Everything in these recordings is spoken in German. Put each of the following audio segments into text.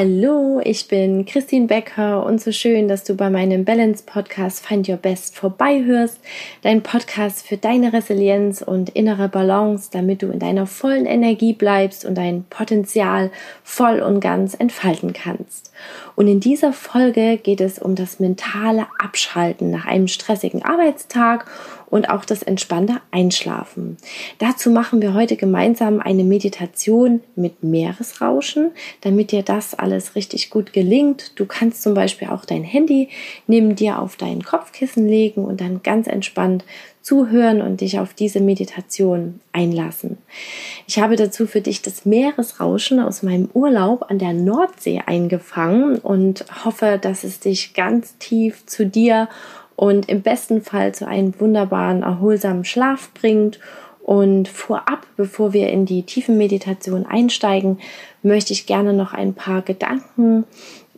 Hallo, ich bin Christine Becker und so schön, dass du bei meinem Balance Podcast Find Your Best vorbeihörst. Dein Podcast für deine Resilienz und innere Balance, damit du in deiner vollen Energie bleibst und dein Potenzial voll und ganz entfalten kannst. Und in dieser Folge geht es um das mentale Abschalten nach einem stressigen Arbeitstag und auch das entspannte Einschlafen. Dazu machen wir heute gemeinsam eine Meditation mit Meeresrauschen, damit dir das alles richtig gut gelingt. Du kannst zum Beispiel auch dein Handy neben dir auf dein Kopfkissen legen und dann ganz entspannt zuhören und dich auf diese Meditation einlassen. Ich habe dazu für dich das Meeresrauschen aus meinem Urlaub an der Nordsee eingefangen und hoffe, dass es dich ganz tief zu dir und im besten Fall zu einem wunderbaren, erholsamen Schlaf bringt. Und vorab, bevor wir in die tiefen Meditation einsteigen, möchte ich gerne noch ein paar Gedanken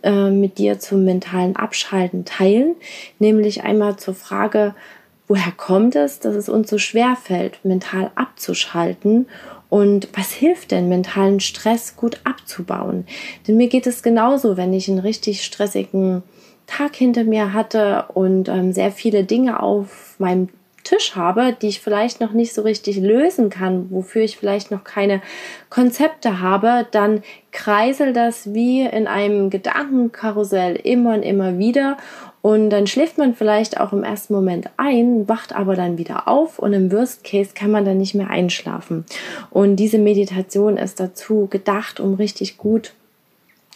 äh, mit dir zum mentalen Abschalten teilen. Nämlich einmal zur Frage, woher kommt es, dass es uns so schwer fällt, mental abzuschalten und was hilft denn, mentalen Stress gut abzubauen? Denn mir geht es genauso, wenn ich einen richtig stressigen Tag hinter mir hatte und ähm, sehr viele Dinge auf meinem Tisch habe, die ich vielleicht noch nicht so richtig lösen kann, wofür ich vielleicht noch keine Konzepte habe, dann kreiselt das wie in einem Gedankenkarussell immer und immer wieder und dann schläft man vielleicht auch im ersten Moment ein, wacht aber dann wieder auf und im Worst Case kann man dann nicht mehr einschlafen. Und diese Meditation ist dazu gedacht, um richtig gut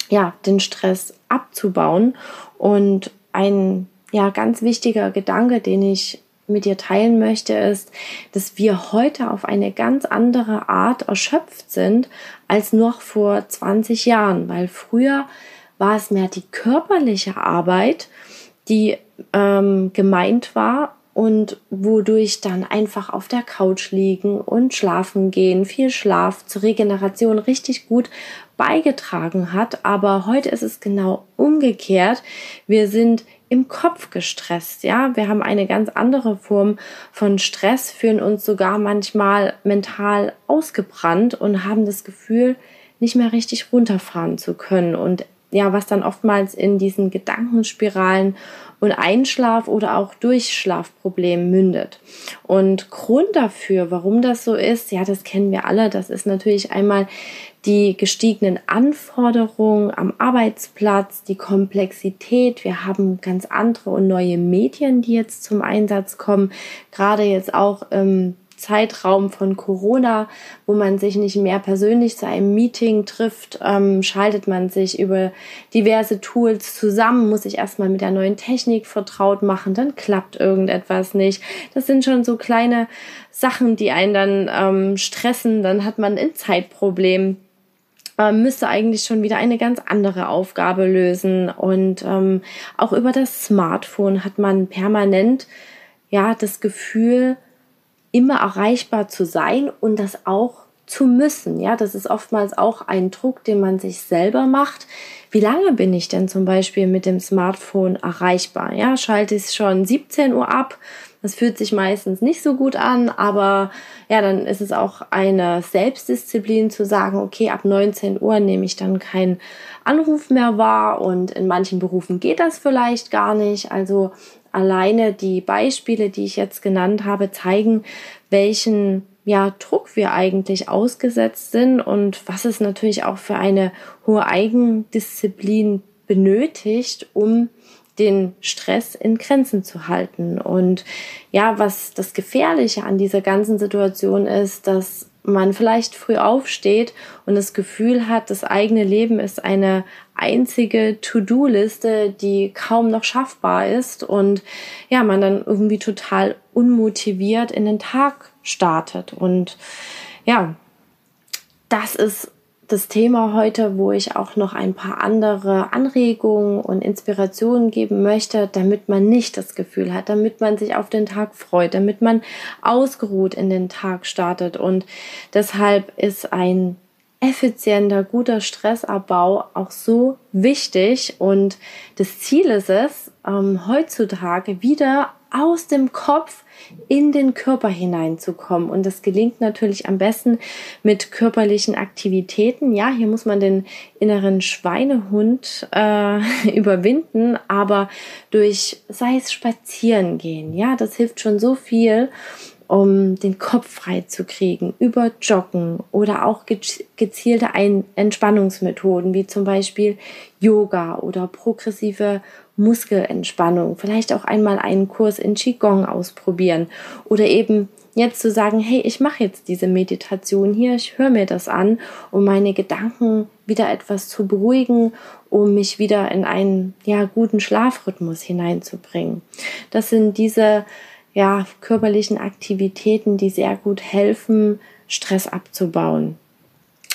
ja, den Stress abzubauen. Und ein ja, ganz wichtiger Gedanke, den ich mit dir teilen möchte, ist, dass wir heute auf eine ganz andere Art erschöpft sind als noch vor 20 Jahren, weil früher war es mehr die körperliche Arbeit, die ähm, gemeint war und wodurch dann einfach auf der Couch liegen und schlafen gehen, viel Schlaf zur Regeneration richtig gut beigetragen hat. Aber heute ist es genau umgekehrt. Wir sind im Kopf gestresst, ja. Wir haben eine ganz andere Form von Stress, fühlen uns sogar manchmal mental ausgebrannt und haben das Gefühl, nicht mehr richtig runterfahren zu können und ja, was dann oftmals in diesen Gedankenspiralen und Einschlaf- oder auch Durchschlafproblemen mündet. Und Grund dafür, warum das so ist, ja, das kennen wir alle. Das ist natürlich einmal die gestiegenen Anforderungen am Arbeitsplatz, die Komplexität. Wir haben ganz andere und neue Medien, die jetzt zum Einsatz kommen. Gerade jetzt auch im Zeitraum von Corona, wo man sich nicht mehr persönlich zu einem Meeting trifft, ähm, schaltet man sich über diverse Tools zusammen, muss sich erstmal mit der neuen Technik vertraut machen, dann klappt irgendetwas nicht. Das sind schon so kleine Sachen, die einen dann ähm, stressen, dann hat man ein Zeitproblem ähm, müsste eigentlich schon wieder eine ganz andere Aufgabe lösen. Und ähm, auch über das Smartphone hat man permanent ja das Gefühl, immer erreichbar zu sein und das auch zu müssen. Ja, das ist oftmals auch ein Druck, den man sich selber macht. Wie lange bin ich denn zum Beispiel mit dem Smartphone erreichbar? Ja, schalte ich es schon 17 Uhr ab. Das fühlt sich meistens nicht so gut an, aber ja, dann ist es auch eine Selbstdisziplin zu sagen, okay, ab 19 Uhr nehme ich dann keinen Anruf mehr wahr und in manchen Berufen geht das vielleicht gar nicht. Also alleine die Beispiele, die ich jetzt genannt habe, zeigen, welchen ja, Druck wir eigentlich ausgesetzt sind und was es natürlich auch für eine hohe Eigendisziplin benötigt, um den Stress in Grenzen zu halten. Und ja, was das Gefährliche an dieser ganzen Situation ist, dass man vielleicht früh aufsteht und das Gefühl hat, das eigene Leben ist eine einzige To-Do-Liste, die kaum noch schaffbar ist und ja, man dann irgendwie total unmotiviert in den Tag startet. Und ja, das ist das Thema heute, wo ich auch noch ein paar andere Anregungen und Inspirationen geben möchte, damit man nicht das Gefühl hat, damit man sich auf den Tag freut, damit man ausgeruht in den Tag startet. Und deshalb ist ein effizienter, guter Stressabbau auch so wichtig. Und das Ziel ist es, ähm, heutzutage wieder aus dem Kopf in den Körper hineinzukommen. Und das gelingt natürlich am besten mit körperlichen Aktivitäten. Ja, hier muss man den inneren Schweinehund äh, überwinden, aber durch, sei es spazieren gehen, ja, das hilft schon so viel um den Kopf frei zu kriegen, über Joggen oder auch gezielte Ein Entspannungsmethoden wie zum Beispiel Yoga oder progressive Muskelentspannung. Vielleicht auch einmal einen Kurs in Qigong ausprobieren oder eben jetzt zu sagen, hey, ich mache jetzt diese Meditation hier, ich höre mir das an, um meine Gedanken wieder etwas zu beruhigen, um mich wieder in einen ja guten Schlafrhythmus hineinzubringen. Das sind diese ja, körperlichen Aktivitäten, die sehr gut helfen, Stress abzubauen.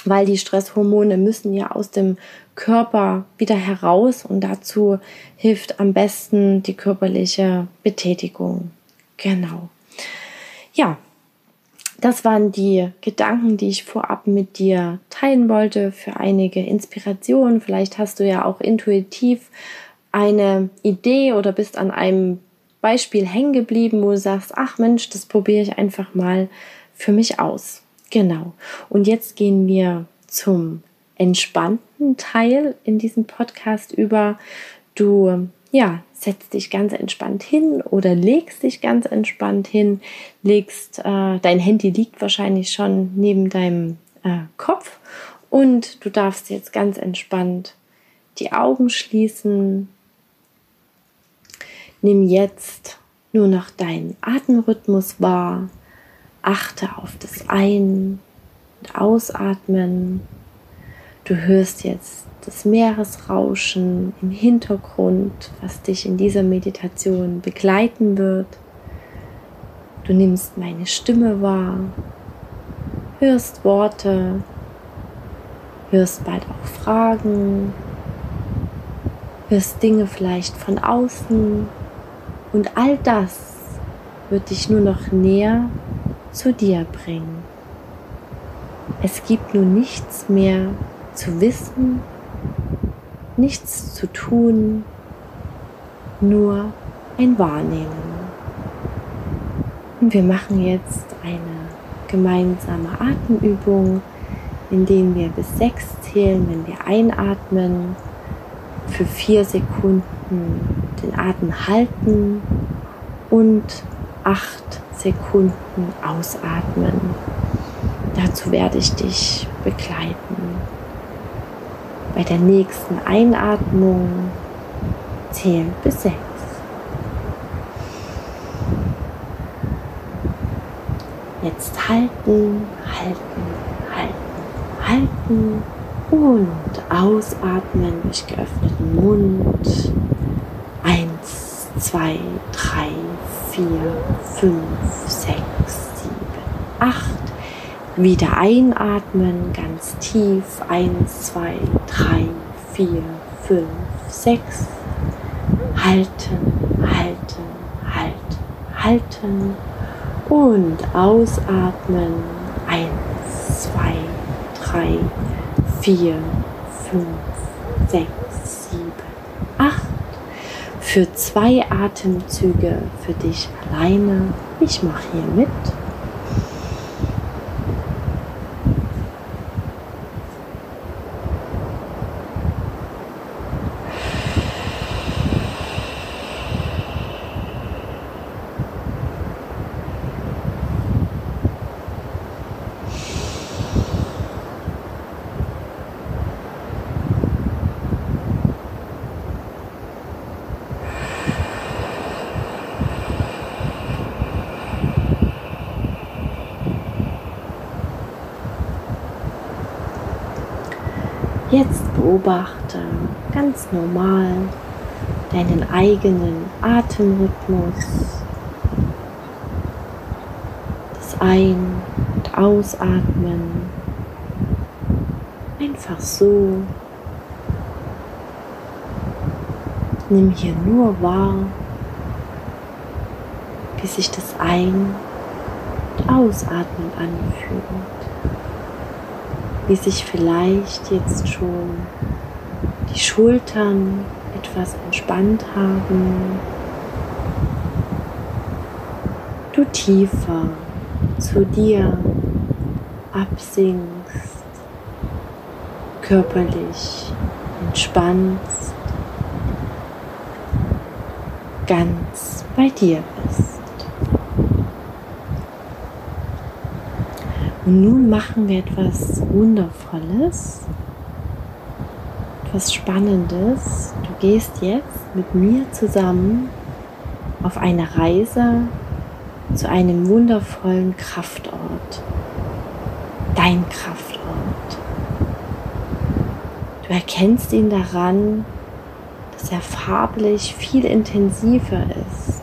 Weil die Stresshormone müssen ja aus dem Körper wieder heraus und dazu hilft am besten die körperliche Betätigung. Genau. Ja, das waren die Gedanken, die ich vorab mit dir teilen wollte für einige Inspirationen. Vielleicht hast du ja auch intuitiv eine Idee oder bist an einem Beispiel hängen geblieben, wo du sagst, ach Mensch, das probiere ich einfach mal für mich aus. Genau. Und jetzt gehen wir zum entspannten Teil in diesem Podcast über. Du, ja, setzt dich ganz entspannt hin oder legst dich ganz entspannt hin, legst, äh, dein Handy liegt wahrscheinlich schon neben deinem äh, Kopf und du darfst jetzt ganz entspannt die Augen schließen, Nimm jetzt nur noch deinen Atemrhythmus wahr. Achte auf das Ein- und Ausatmen. Du hörst jetzt das Meeresrauschen im Hintergrund, was dich in dieser Meditation begleiten wird. Du nimmst meine Stimme wahr, hörst Worte, hörst bald auch Fragen, hörst Dinge vielleicht von außen und all das wird dich nur noch näher zu dir bringen. Es gibt nun nichts mehr zu wissen, nichts zu tun, nur ein Wahrnehmen. Und wir machen jetzt eine gemeinsame Atemübung, indem wir bis sechs zählen, wenn wir einatmen, für vier Sekunden den Atem halten und acht Sekunden ausatmen. Dazu werde ich dich begleiten. Bei der nächsten Einatmung zähl bis sechs. Jetzt halten, halten, halten, halten und ausatmen durch geöffneten Mund zwei, drei, vier, fünf, sechs, sieben, acht. Wieder einatmen, ganz tief. Eins, zwei, drei, vier, fünf, sechs. Halten, halten, halten, halten. Und ausatmen. Eins, zwei, drei, vier, fünf, sechs, sieben, für zwei Atemzüge für dich alleine. Ich mache hier mit. Jetzt beobachte ganz normal deinen eigenen Atemrhythmus, das Ein- und Ausatmen, einfach so. Nimm hier nur wahr, wie sich das Ein- und Ausatmen anfühlt wie sich vielleicht jetzt schon die Schultern etwas entspannt haben. du tiefer zu dir absinkst, körperlich entspannst, ganz bei dir bist. Und nun machen wir etwas Wundervolles, etwas Spannendes. Du gehst jetzt mit mir zusammen auf eine Reise zu einem wundervollen Kraftort. Dein Kraftort. Du erkennst ihn daran, dass er farblich viel intensiver ist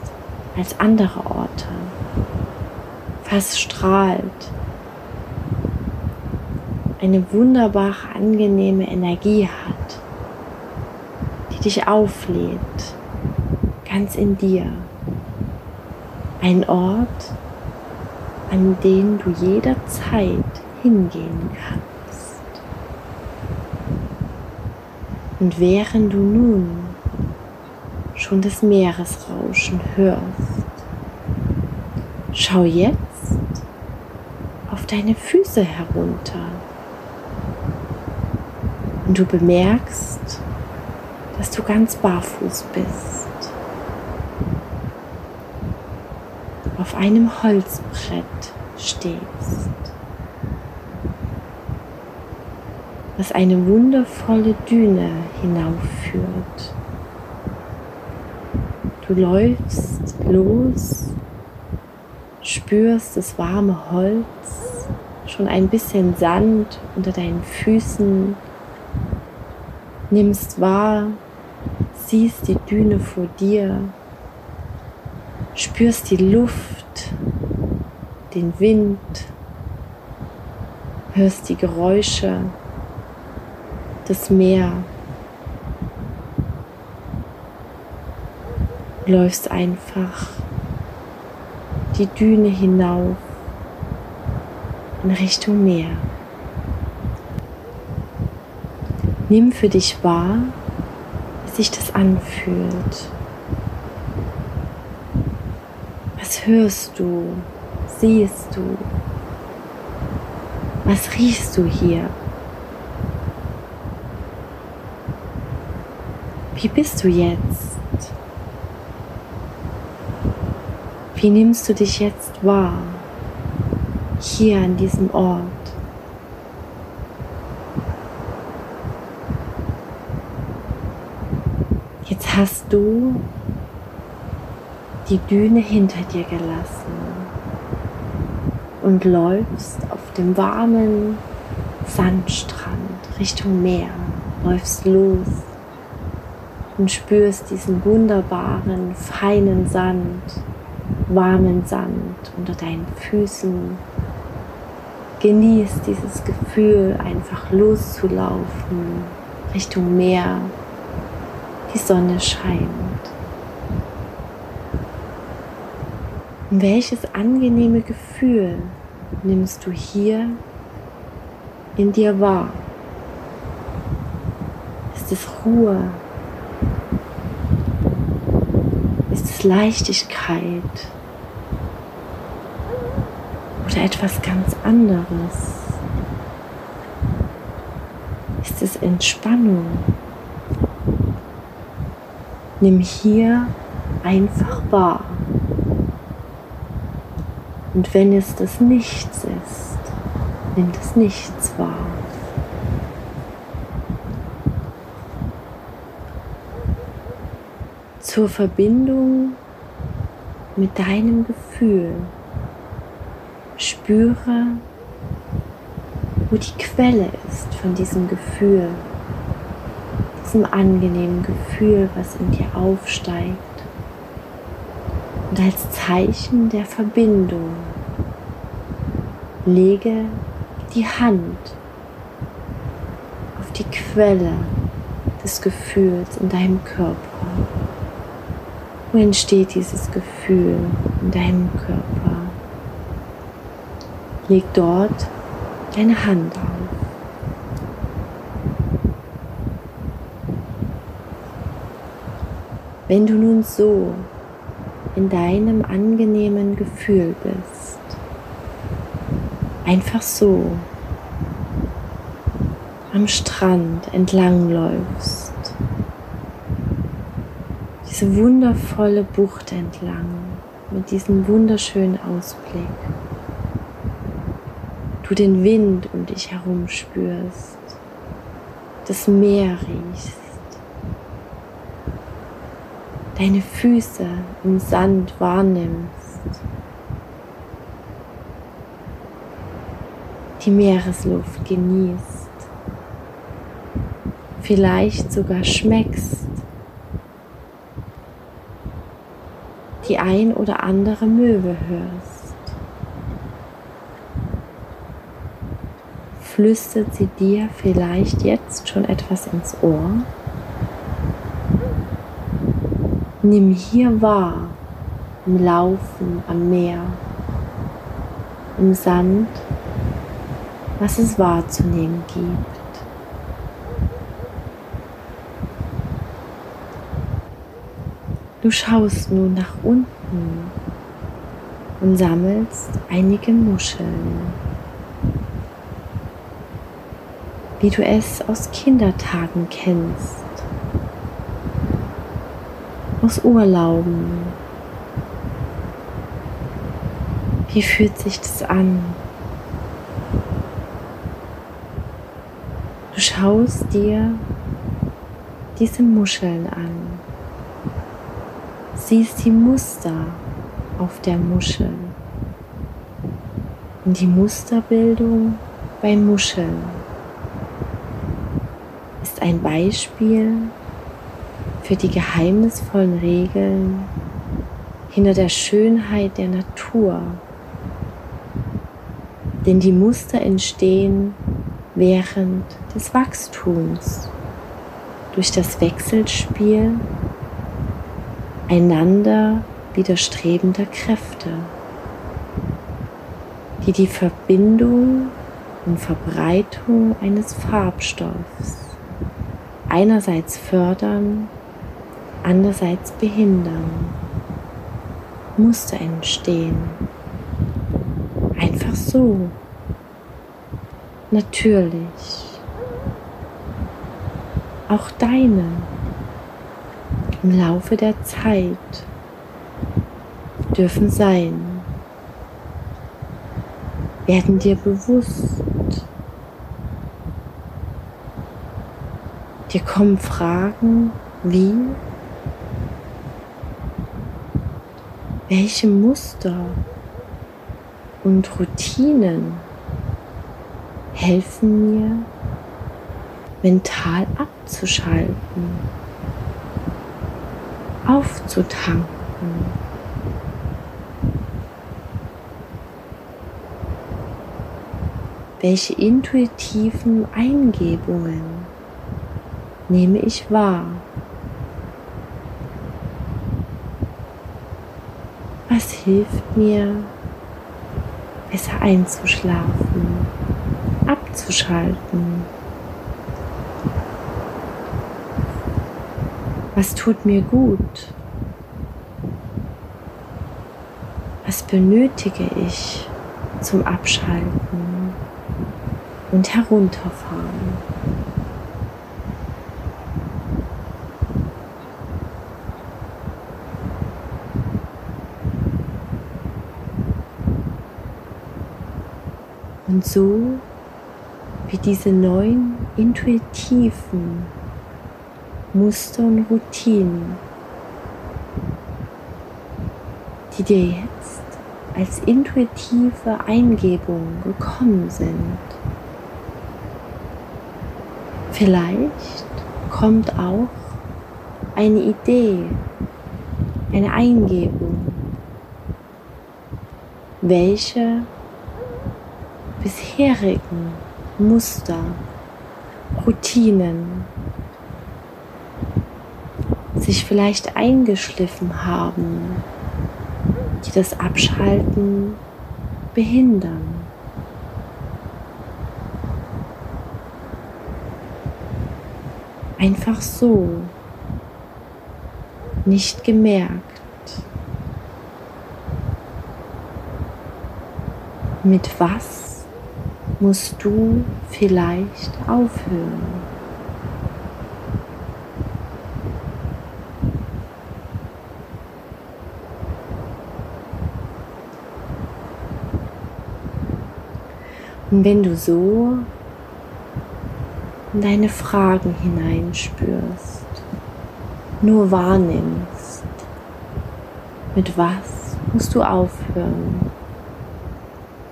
als andere Orte. Fast strahlt. Eine wunderbare, angenehme Energie hat, die dich auflädt, ganz in dir. Ein Ort, an den du jederzeit hingehen kannst. Und während du nun schon das Meeresrauschen hörst, schau jetzt auf deine Füße herunter und du bemerkst, dass du ganz barfuß bist. auf einem Holzbrett stehst, was eine wundervolle Düne hinaufführt. Du läufst los, spürst das warme Holz, schon ein bisschen Sand unter deinen Füßen, nimmst wahr, siehst die Düne vor dir spürst die Luft, den Wind, hörst die Geräusche, das Meer. Läufst einfach die Düne hinauf in Richtung Meer. Nimm für dich wahr, wie sich das anfühlt. Was hörst du? Siehst du? Was riechst du hier? Wie bist du jetzt? Wie nimmst du dich jetzt wahr? Hier an diesem Ort. Jetzt hast du die Düne hinter dir gelassen und läufst auf dem warmen Sandstrand Richtung Meer, läufst los und spürst diesen wunderbaren, feinen Sand, warmen Sand unter deinen Füßen. Genießt dieses Gefühl, einfach loszulaufen Richtung Meer. Die Sonne scheint. welches angenehme Gefühl nimmst du hier in dir wahr? Ist es Ruhe? Ist es Leichtigkeit? Oder etwas ganz anderes? Ist es Entspannung? Nimm hier einfach wahr. Und wenn es das Nichts ist, nimm das Nichts wahr. Zur Verbindung mit deinem Gefühl spüre, wo die Quelle ist von diesem Gefühl, diesem angenehmen Gefühl, was in dir aufsteigt und als Zeichen der Verbindung lege die Hand auf die Quelle des Gefühls in deinem Körper. Wo entsteht dieses Gefühl in deinem Körper? Leg dort deine Hand auf. Wenn du nun so in deinem angenehmen Gefühl bist. Einfach so am Strand entlang läufst, diese wundervolle Bucht entlang mit diesem wunderschönen Ausblick. Du den Wind um dich herum spürst, das Meer riechst, deine Füße im Sand wahrnimmst, die Meeresluft genießt vielleicht sogar schmeckst. Die ein oder andere Möwe hörst. Flüstert sie dir vielleicht jetzt schon etwas ins Ohr? Nimm hier wahr, im Laufen am Meer, im Sand, was es wahrzunehmen gibt. Du schaust nun nach unten und sammelst einige Muscheln, wie du es aus Kindertagen kennst, aus Urlauben. Wie fühlt sich das an? Du schaust dir diese Muscheln an siehst die Muster auf der Muschel und die Musterbildung bei Muscheln ist ein Beispiel für die geheimnisvollen Regeln hinter der Schönheit der Natur. Denn die Muster entstehen während des Wachstums durch das Wechselspiel einander widerstrebender Kräfte, die die Verbindung und Verbreitung eines Farbstoffs einerseits fördern, andererseits behindern. Muster entstehen. Einfach so. Natürlich. Auch deine im Laufe der Zeit dürfen sein, werden dir bewusst. Dir kommen Fragen wie, welche Muster und Routinen helfen mir, mental abzuschalten aufzutanken. Welche intuitiven Eingebungen nehme ich wahr? Was hilft mir, besser einzuschlafen, abzuschalten? Was tut mir gut? Was benötige ich zum Abschalten und herunterfahren? Und so wie diese neuen intuitiven Muster und Routinen, die dir jetzt als intuitive Eingebung gekommen sind. Vielleicht kommt auch eine Idee, eine Eingebung, welche bisherigen Muster, Routinen sich vielleicht eingeschliffen haben, die das Abschalten behindern. Einfach so, nicht gemerkt, mit was? Musst du vielleicht aufhören? Und wenn du so in deine Fragen hineinspürst, nur wahrnimmst, mit was musst du aufhören?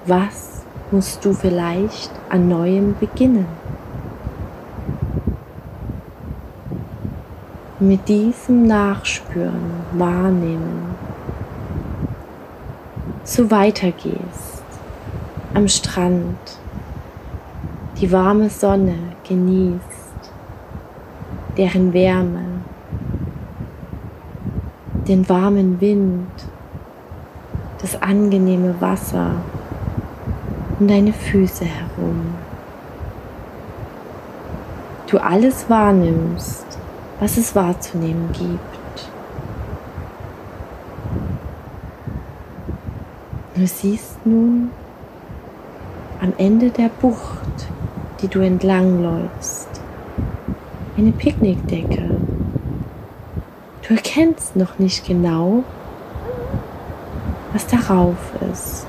Was musst du vielleicht an neuem beginnen? Mit diesem Nachspüren, Wahrnehmen, so weitergehst am Strand, die warme Sonne genießt, deren Wärme, den warmen Wind, das angenehme Wasser um deine Füße herum. Du alles wahrnimmst, was es wahrzunehmen gibt. Du siehst nun am Ende der Bucht, die du entlangläufst, eine Picknickdecke. Du erkennst noch nicht genau, was darauf ist.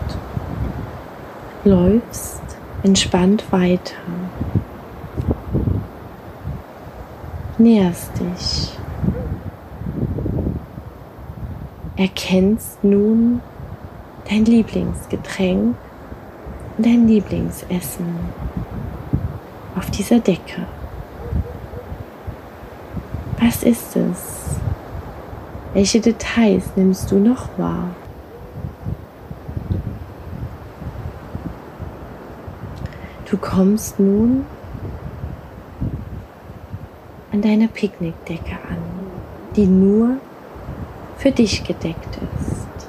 Läufst entspannt weiter. Näherst dich. Erkennst nun dein Lieblingsgetränk dein Lieblingsessen auf dieser Decke? Was ist es? Welche Details nimmst du noch wahr? Du kommst nun an deiner Picknickdecke an, die nur für dich gedeckt ist.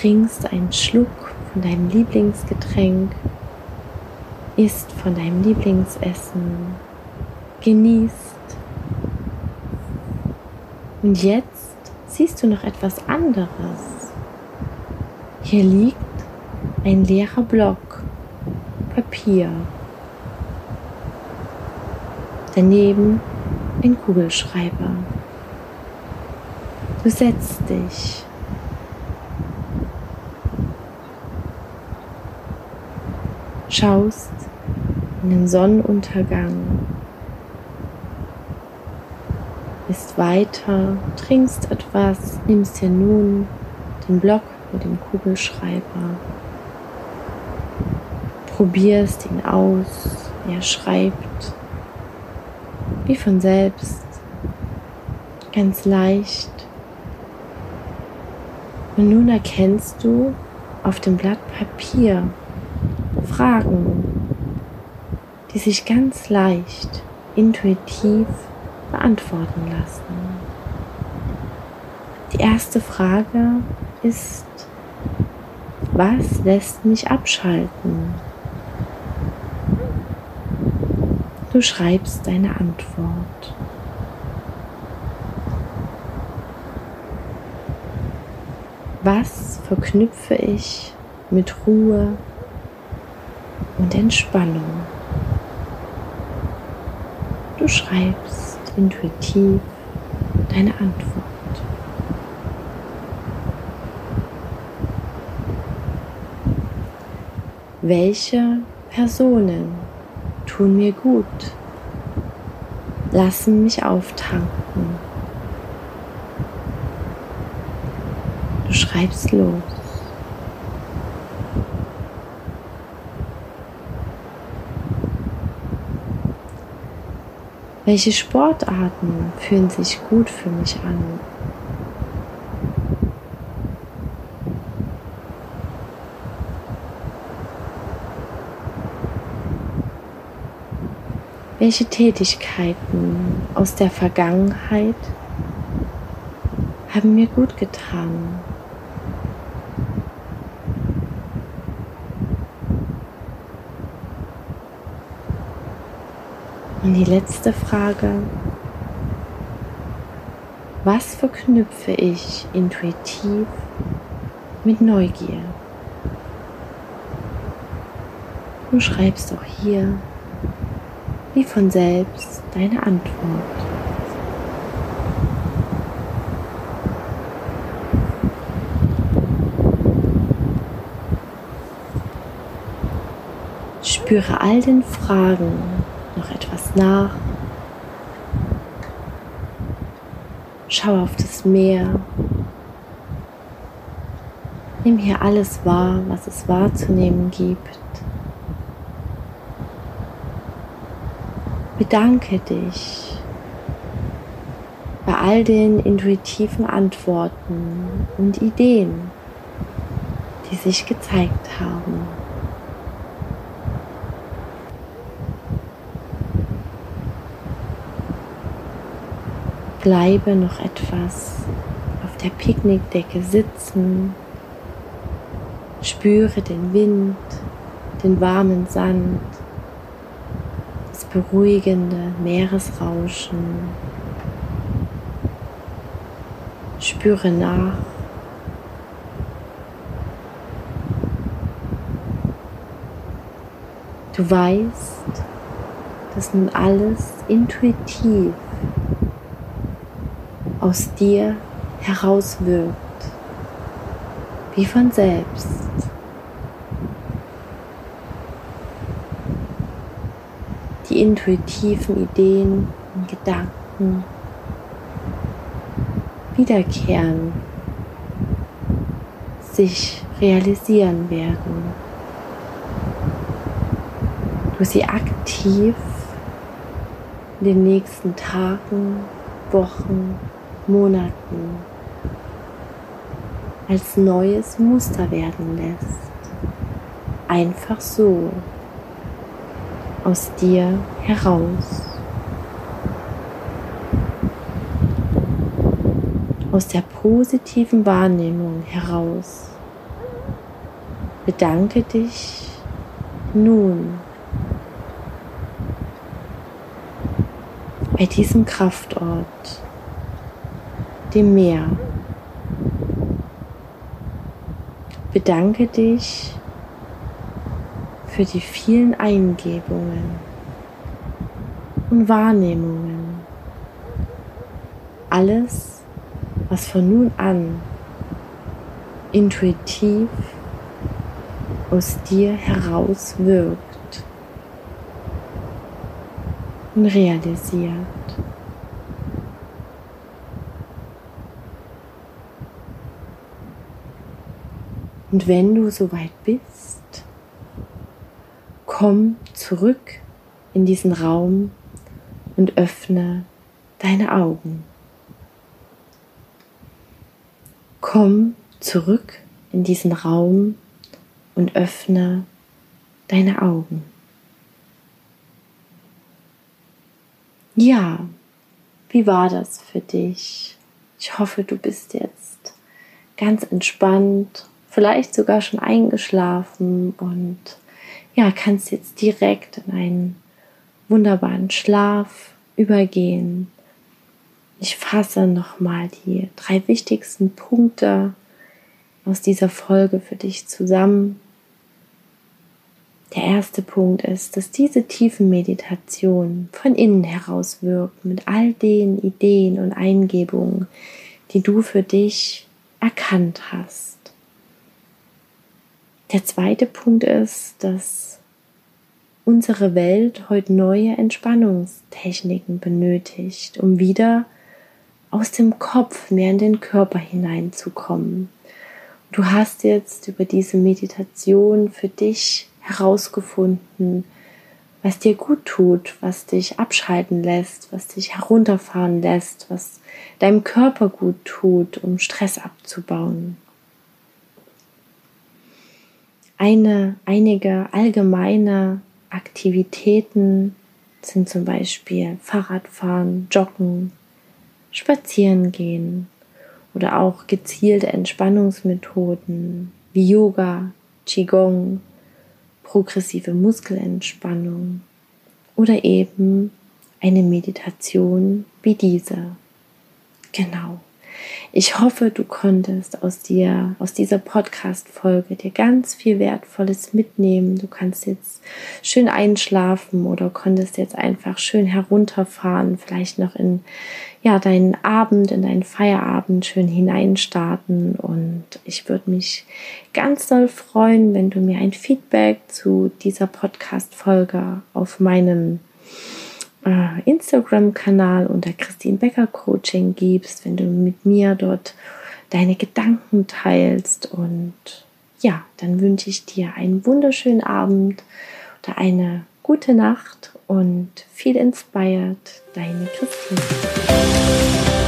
Trinkst einen Schluck von deinem Lieblingsgetränk, isst von deinem Lieblingsessen, genießt. Und jetzt siehst du noch etwas anderes. Hier liegt ein leerer Block Papier. Daneben ein Kugelschreiber. Du setzt dich schaust in den Sonnenuntergang, bist weiter, trinkst etwas, nimmst dir nun den Block mit dem Kugelschreiber, probierst ihn aus, er schreibt wie von selbst, ganz leicht. Und nun erkennst du auf dem Blatt Papier Fragen, die sich ganz leicht, intuitiv beantworten lassen. Die erste Frage ist, was lässt mich abschalten? Du schreibst deine Antwort. Was verknüpfe ich mit Ruhe, und Entspannung. Du schreibst intuitiv deine Antwort. Welche Personen tun mir gut, lassen mich auftanken? Du schreibst los. Welche Sportarten fühlen sich gut für mich an? Welche Tätigkeiten aus der Vergangenheit haben mir gut getan? Und die letzte Frage. Was verknüpfe ich intuitiv mit Neugier? Du schreibst auch hier wie von selbst deine Antwort. Spüre all den Fragen noch etwas nach. Schau auf das Meer. Nimm hier alles wahr, was es wahrzunehmen gibt. Bedanke dich bei all den intuitiven Antworten und Ideen, die sich gezeigt haben. Bleibe noch etwas auf der Picknickdecke sitzen. Spüre den Wind, den warmen Sand beruhigende Meeresrauschen. Spüre nach. Du weißt, dass nun alles intuitiv aus dir herauswirkt, wie von selbst. Intuitiven Ideen und Gedanken wiederkehren, sich realisieren werden. Du sie aktiv in den nächsten Tagen, Wochen, Monaten als neues Muster werden lässt. Einfach so aus dir heraus. Aus der positiven Wahrnehmung heraus. Bedanke dich nun bei diesem Kraftort, dem Meer. Bedanke dich für die vielen Eingebungen und Wahrnehmungen. Alles, was von nun an intuitiv aus dir heraus wirkt und realisiert. Und wenn du soweit bist, komm zurück in diesen Raum und öffne deine Augen. Komm zurück in diesen Raum und öffne deine Augen. Ja, wie war das für dich? Ich hoffe, du bist jetzt ganz entspannt, vielleicht sogar schon eingeschlafen und ja, kannst jetzt direkt in einen wunderbaren Schlaf übergehen. Ich fasse nochmal die drei wichtigsten Punkte aus dieser Folge für dich zusammen. Der erste Punkt ist, dass diese tiefen Meditation von innen heraus wirkt mit all den Ideen und Eingebungen, die du für dich erkannt hast. Der zweite Punkt ist, dass unsere Welt heute neue Entspannungstechniken benötigt, um wieder aus dem Kopf mehr in den Körper hineinzukommen. Du hast jetzt über diese Meditation für dich herausgefunden, was dir gut tut, was dich abschalten lässt, was dich herunterfahren lässt, was deinem Körper gut tut, um Stress abzubauen eine, einige allgemeine Aktivitäten sind zum Beispiel Fahrradfahren, Joggen, Spazieren gehen oder auch gezielte Entspannungsmethoden wie Yoga, Qigong, progressive Muskelentspannung oder eben eine Meditation wie diese. Genau. Ich hoffe, du konntest aus dir, aus dieser Podcast-Folge dir ganz viel Wertvolles mitnehmen. Du kannst jetzt schön einschlafen oder konntest jetzt einfach schön herunterfahren, vielleicht noch in ja, deinen Abend, in deinen Feierabend schön hineinstarten. Und ich würde mich ganz doll freuen, wenn du mir ein Feedback zu dieser Podcast-Folge auf meinem Instagram-Kanal unter Christine Becker Coaching gibst, wenn du mit mir dort deine Gedanken teilst. Und ja, dann wünsche ich dir einen wunderschönen Abend oder eine gute Nacht und viel inspired, deine Christine.